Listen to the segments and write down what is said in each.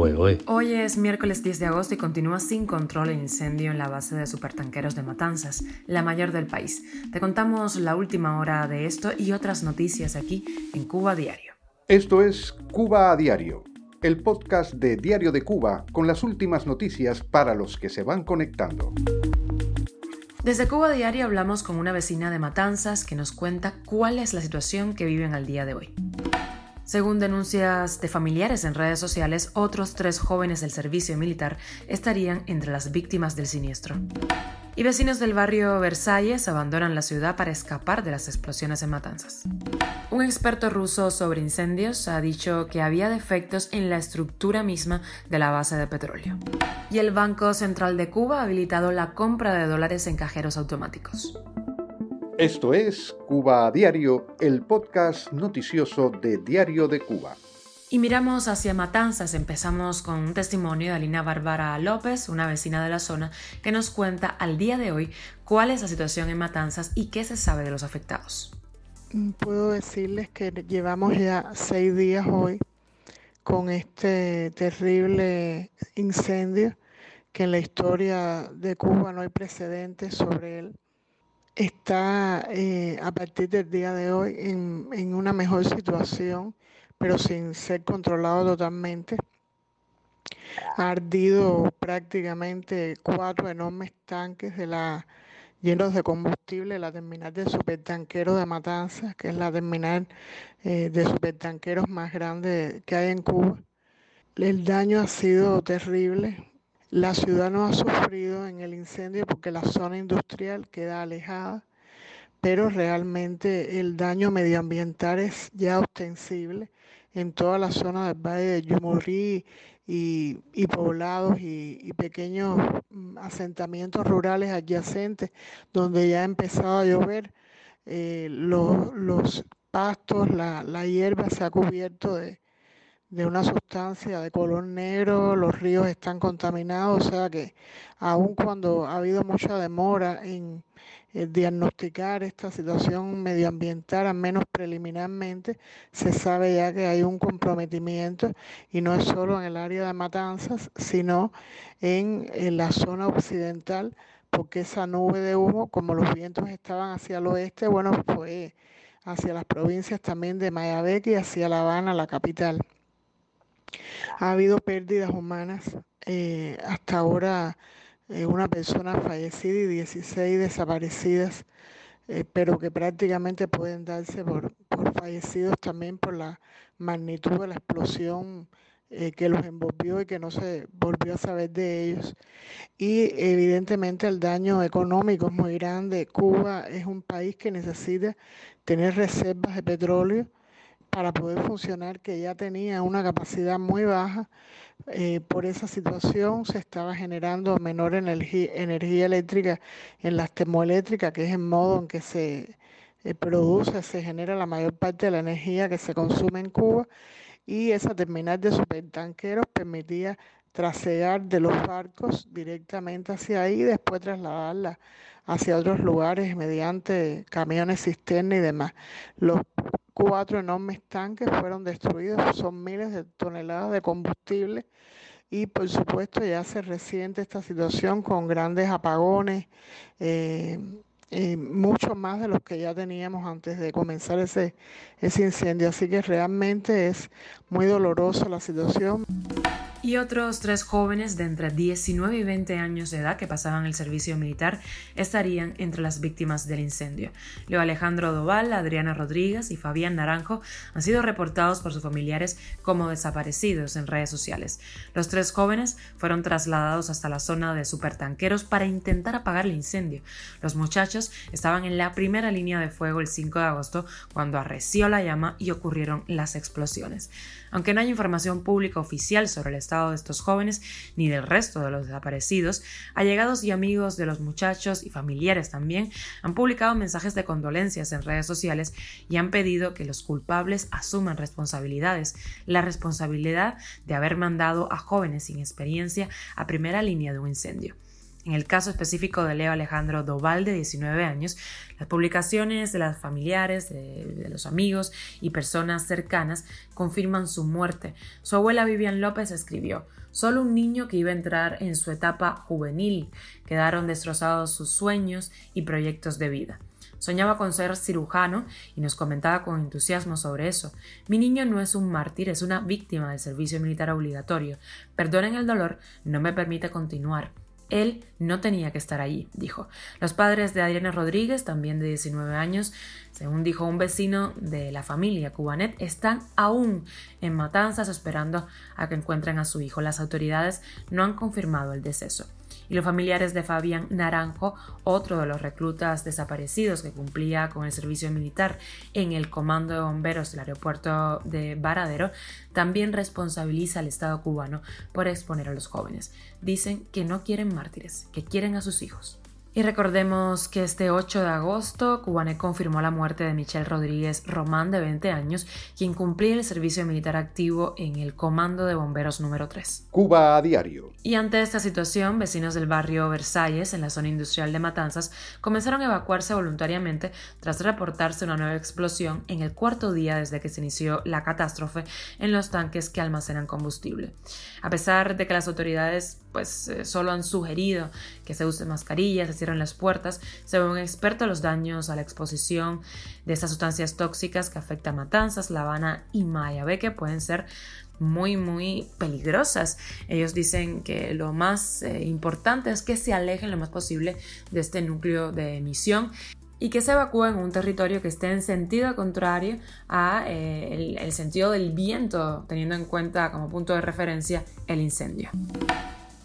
Hoy es miércoles 10 de agosto y continúa sin control el incendio en la base de supertanqueros de Matanzas, la mayor del país. Te contamos la última hora de esto y otras noticias aquí en Cuba Diario. Esto es Cuba a Diario, el podcast de Diario de Cuba con las últimas noticias para los que se van conectando. Desde Cuba Diario hablamos con una vecina de Matanzas que nos cuenta cuál es la situación que viven al día de hoy. Según denuncias de familiares en redes sociales, otros tres jóvenes del servicio militar estarían entre las víctimas del siniestro. Y vecinos del barrio Versalles abandonan la ciudad para escapar de las explosiones en Matanzas. Un experto ruso sobre incendios ha dicho que había defectos en la estructura misma de la base de petróleo. Y el Banco Central de Cuba ha habilitado la compra de dólares en cajeros automáticos. Esto es Cuba a Diario, el podcast noticioso de Diario de Cuba. Y miramos hacia Matanzas. Empezamos con un testimonio de Alina Bárbara López, una vecina de la zona, que nos cuenta al día de hoy cuál es la situación en Matanzas y qué se sabe de los afectados. Puedo decirles que llevamos ya seis días hoy con este terrible incendio que en la historia de Cuba no hay precedentes sobre él está eh, a partir del día de hoy en, una mejor situación, pero sin ser controlado totalmente. Ha ardido prácticamente cuatro enormes tanques llenos de combustible, la terminal de supertanqueros de Matanzas, que es la terminal eh, de supertanqueros más grande que hay en Cuba. El daño ha sido terrible, la ciudad no ha sufrido en el incendio porque la zona industrial queda alejada, pero realmente el daño medioambiental es ya ostensible en toda la zona del Valle de Yumurrí y, poblados y, pequeños mm, asentamientos rurales adyacentes donde ya ha empezado a llover. Eh, los, pastos, la, la hierba se ha cubierto de, de una sustancia de color negro, los ríos están contaminados, o sea que aun cuando ha habido mucha demora en, diagnosticar esta situación medioambiental, al menos preliminarmente, se sabe ya que hay un comprometimiento y no es solo en el área de Matanzas, sino en, en la zona occidental, porque esa nube de humo, como los vientos estaban hacia el oeste, bueno, fue hacia las provincias también de Mayabeque y hacia La Habana, la capital. Ha habido pérdidas humanas. Eh, hasta ahora eh, una persona fallecida y 16 desaparecidas, eh, pero que prácticamente pueden darse por, por, fallecidos también por la magnitud de la explosión que los envolvió y que no se volvió a saber de ellos. Y evidentemente el daño económico es muy grande. Cuba es un país que necesita tener reservas de petróleo para poder funcionar, que ya tenía una capacidad muy baja. Eh, por esa situación se estaba generando menor energía, eléctrica en las termoeléctricas, que es el modo en que se eh, produce, se genera la mayor parte de la energía que se consume en Cuba. Y esa terminal de supertanqueros permitía trasear de los barcos directamente hacia ahí y después trasladarla hacia otros lugares mediante camiones cisterna y demás. Los cuatro enormes tanques fueron destruidos, son miles de toneladas de combustible. Y por supuesto ya se resiente esta situación con grandes apagones, eh, mucho más de los que ya teníamos antes de comenzar ese, ese incendio. Así que realmente es muy dolorosa la situación y otros tres jóvenes de entre 19 y 20 años de edad que pasaban el servicio militar estarían entre las víctimas del incendio. Leo Alejandro Doval, Adriana Rodríguez y Fabián Naranjo han sido reportados por sus familiares como desaparecidos en redes sociales. Los tres jóvenes fueron trasladados hasta la zona de supertanqueros para intentar apagar el incendio. Los muchachos estaban en la primera línea de fuego el 5 de agosto cuando arreció la llama y ocurrieron las explosiones. Aunque no hay información pública oficial sobre el estado de estos jóvenes ni del resto de los desaparecidos, allegados y amigos de los muchachos y familiares también han publicado mensajes de condolencias en redes sociales y han pedido que los culpables asuman responsabilidades, la responsabilidad de haber mandado a jóvenes sin experiencia a primera línea de un incendio. En el caso específico de Leo Alejandro Doval, de 19 años, las publicaciones de los familiares, de, los amigos y personas cercanas confirman su muerte. Su abuela Vivian López escribió, Solo un niño que iba a entrar en su etapa juvenil. Quedaron destrozados sus sueños y proyectos de vida. Soñaba con ser cirujano y nos comentaba con entusiasmo sobre eso. Mi niño no es un mártir, es una víctima del servicio militar obligatorio. Perdonen el dolor, no me permite continuar. Él no tenía que estar allí, dijo. Los padres de Adriana Rodríguez, también de 19 años, según dijo un vecino de la familia Cubanet, están aún en Matanzas esperando a que encuentren a su hijo. Las autoridades no han confirmado el deceso y los familiares de Fabián Naranjo, otro de los reclutas desaparecidos que cumplía con el servicio militar en el Comando de Bomberos del aeropuerto de Varadero, también responsabiliza al Estado cubano por exponer a los jóvenes. Dicen que no quieren mártires, que quieren a sus hijos. Y recordemos que este 8 de agosto, Cubanet confirmó la muerte de Michelle Rodríguez Román, de 20 años, quien cumplía el servicio militar activo en el Comando de Bomberos número 3. Cuba a diario. Y ante esta situación, vecinos del barrio Versalles, en la zona industrial de Matanzas, comenzaron a evacuarse voluntariamente tras reportarse una nueva explosión en el cuarto día desde que se inició la catástrofe en los tanques que almacenan combustible. A pesar de que las autoridades pues eh, solo han sugerido que se usen mascarillas, se cierren las puertas. Según un experto, los daños a la exposición de estas sustancias tóxicas que afectan Matanzas, La Habana y Mayabeque pueden ser muy muy peligrosas. Ellos dicen que lo más eh, importante es que se alejen lo más posible de este núcleo de emisión y que se evacúen a un territorio que esté en sentido contrario a eh, el sentido del viento, teniendo en cuenta como punto de referencia el incendio.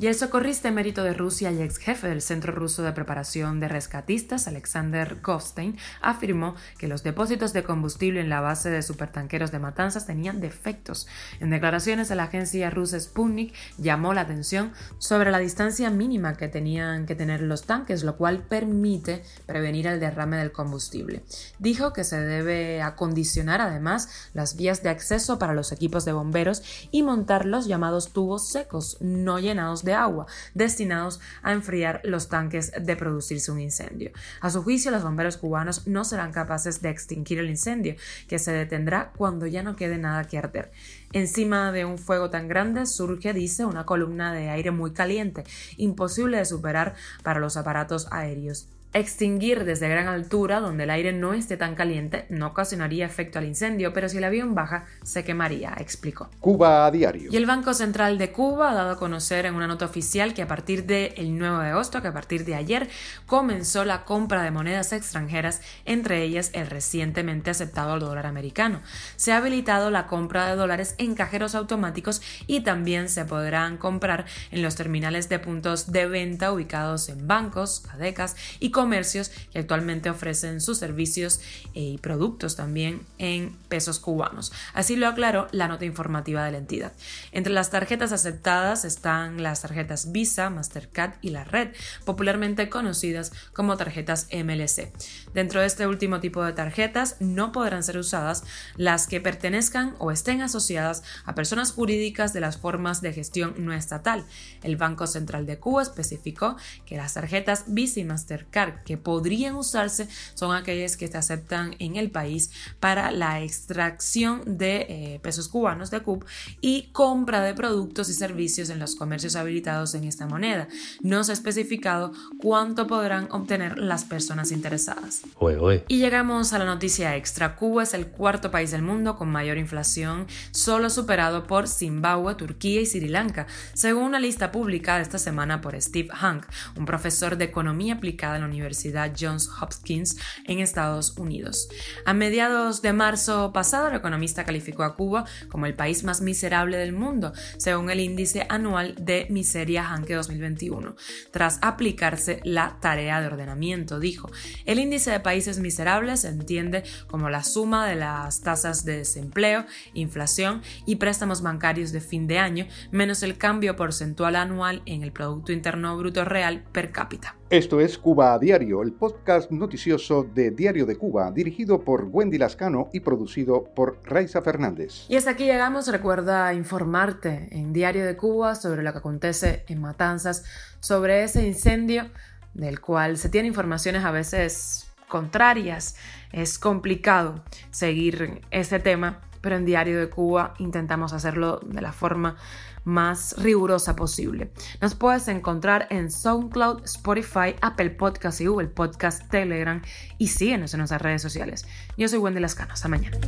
Y el socorrista emérito de Rusia y ex jefe del Centro Ruso de Preparación de Rescatistas, Alexander Goldstein, afirmó que los depósitos de combustible en la base de supertanqueros de Matanzas tenían defectos. En declaraciones a la agencia rusa Sputnik llamó la atención sobre la distancia mínima que tenían que tener los tanques, lo cual permite prevenir el derrame del combustible. Dijo que se debe acondicionar además las vías de acceso para los equipos de bomberos y montar los llamados tubos secos, no llenados de agua destinados a enfriar los tanques de producirse un incendio. A su juicio, los bomberos cubanos no serán capaces de extinguir el incendio, que se detendrá cuando ya no quede nada que arder. Encima de un fuego tan grande surge, dice, una columna de aire muy caliente, imposible de superar para los aparatos aéreos. Extinguir desde gran altura, donde el aire no esté tan caliente, no ocasionaría efecto al incendio, pero si el avión baja, se quemaría, explicó. Cuba a diario. Y el Banco Central de Cuba ha dado a conocer en una nota oficial que a partir del 9 de agosto, que a partir de ayer, comenzó la compra de monedas extranjeras, entre ellas el recientemente aceptado dólar americano. Se ha habilitado la compra de dólares en cajeros automáticos y también se podrán comprar en los terminales de puntos de venta ubicados en bancos, cadecas y comercios que actualmente ofrecen sus servicios eh, y productos también en pesos cubanos. Así lo aclaró la nota informativa de la entidad. Entre las tarjetas aceptadas están las tarjetas Visa, Mastercard y la red, popularmente conocidas como tarjetas MLC. Dentro de este último tipo de tarjetas no podrán ser usadas las que pertenezcan o estén asociadas a personas jurídicas de las formas de gestión no estatal. El Banco Central de Cuba especificó que las tarjetas Visa y Mastercard que podrían usarse son aquellas que se aceptan en el país para la extracción de eh, pesos cubanos de CUP y compra de productos y servicios en los comercios habilitados en esta moneda. No se ha especificado cuánto podrán obtener las personas interesadas. Y llegamos a la noticia extra. Cuba es el cuarto país del mundo con mayor inflación, solo superado por Zimbabue, Turquía y Sri Lanka, según una lista publicada esta semana por Steve Hank, un profesor de economía aplicada en la Universidad Johns Hopkins en Estados Unidos. A mediados de marzo pasado, el economista calificó a Cuba como el país más miserable del mundo, según el índice anual de miseria Hanke 2021, tras aplicarse la tarea de ordenamiento, dijo. El índice de países miserables se entiende como la suma de las tasas de desempleo, inflación y préstamos bancarios de fin de año, menos el cambio porcentual anual en el Producto Interno Bruto Real per cápita. Esto es Cuba a Diario, el podcast noticioso de Diario de Cuba, dirigido por Wendy Lascano y producido por Raiza Fernández. Y hasta aquí llegamos. Recuerda informarte en Diario de Cuba sobre lo que acontece en Matanzas, sobre ese incendio del cual se tienen informaciones a veces contrarias. Es complicado seguir este tema, pero en Diario de Cuba intentamos hacerlo de la forma más rigurosa posible. Nos puedes encontrar en SoundCloud, Spotify, Apple Podcast y Google Podcast, Telegram y síguenos en nuestras redes sociales. Yo soy Wendy Lascano. Hasta mañana.